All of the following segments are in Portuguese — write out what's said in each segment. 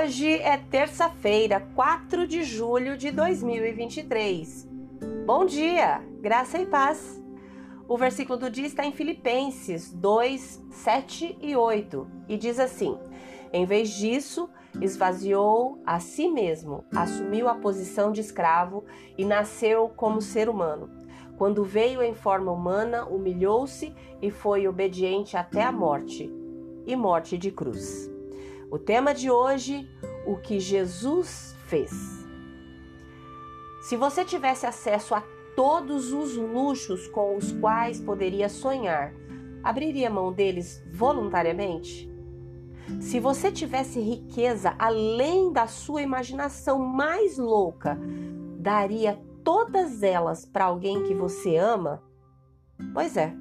Hoje é terça-feira, 4 de julho de 2023. Bom dia, graça e paz. O versículo do dia está em Filipenses 2, 7 e 8 e diz assim: Em vez disso, esvaziou a si mesmo, assumiu a posição de escravo e nasceu como ser humano. Quando veio em forma humana, humilhou-se e foi obediente até a morte e morte de cruz. O tema de hoje, o que Jesus fez. Se você tivesse acesso a todos os luxos com os quais poderia sonhar, abriria mão deles voluntariamente? Se você tivesse riqueza além da sua imaginação mais louca, daria todas elas para alguém que você ama? Pois é,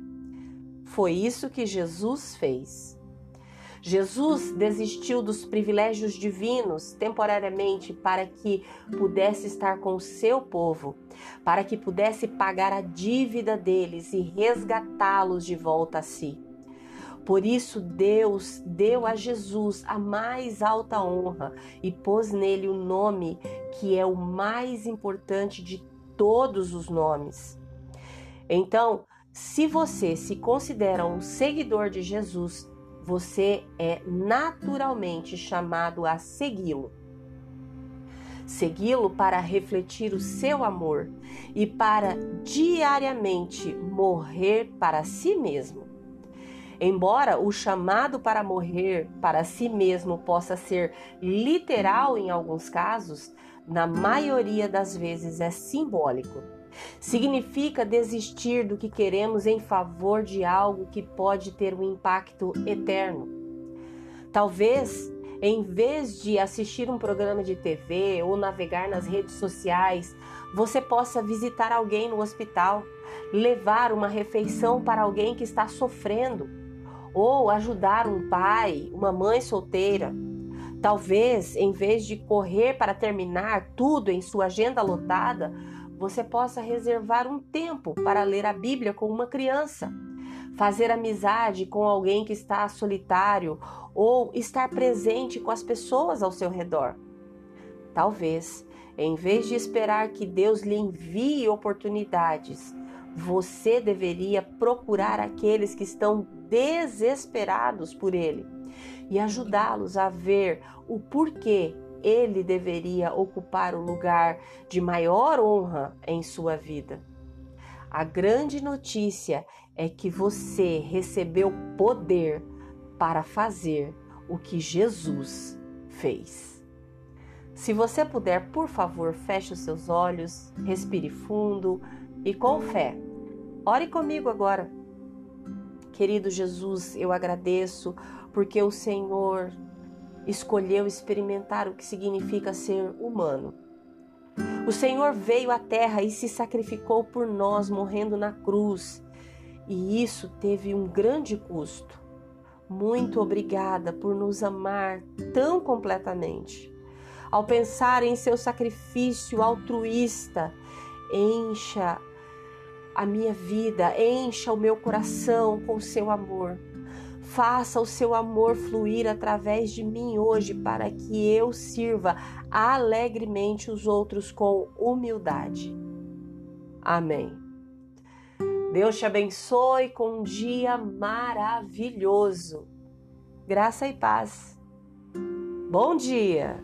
foi isso que Jesus fez. Jesus desistiu dos privilégios divinos temporariamente para que pudesse estar com o seu povo, para que pudesse pagar a dívida deles e resgatá-los de volta a si. Por isso, Deus deu a Jesus a mais alta honra e pôs nele o nome que é o mais importante de todos os nomes. Então, se você se considera um seguidor de Jesus, você é naturalmente chamado a segui-lo. Segui-lo para refletir o seu amor e para diariamente morrer para si mesmo. Embora o chamado para morrer para si mesmo possa ser literal em alguns casos, na maioria das vezes é simbólico. Significa desistir do que queremos em favor de algo que pode ter um impacto eterno. Talvez, em vez de assistir um programa de TV ou navegar nas redes sociais, você possa visitar alguém no hospital, levar uma refeição para alguém que está sofrendo, ou ajudar um pai, uma mãe solteira. Talvez, em vez de correr para terminar tudo em sua agenda lotada, você possa reservar um tempo para ler a Bíblia com uma criança, fazer amizade com alguém que está solitário ou estar presente com as pessoas ao seu redor. Talvez, em vez de esperar que Deus lhe envie oportunidades, você deveria procurar aqueles que estão desesperados por Ele e ajudá-los a ver o porquê ele deveria ocupar o lugar de maior honra em sua vida. A grande notícia é que você recebeu poder para fazer o que Jesus fez. Se você puder, por favor, feche os seus olhos, respire fundo e com fé. Ore comigo agora. Querido Jesus, eu agradeço porque o Senhor escolheu experimentar o que significa ser humano. O Senhor veio à terra e se sacrificou por nós, morrendo na cruz, e isso teve um grande custo. Muito obrigada por nos amar tão completamente. Ao pensar em seu sacrifício altruísta, encha a minha vida, encha o meu coração com seu amor. Faça o seu amor fluir através de mim hoje para que eu sirva alegremente os outros com humildade. Amém. Deus te abençoe com um dia maravilhoso. Graça e paz. Bom dia!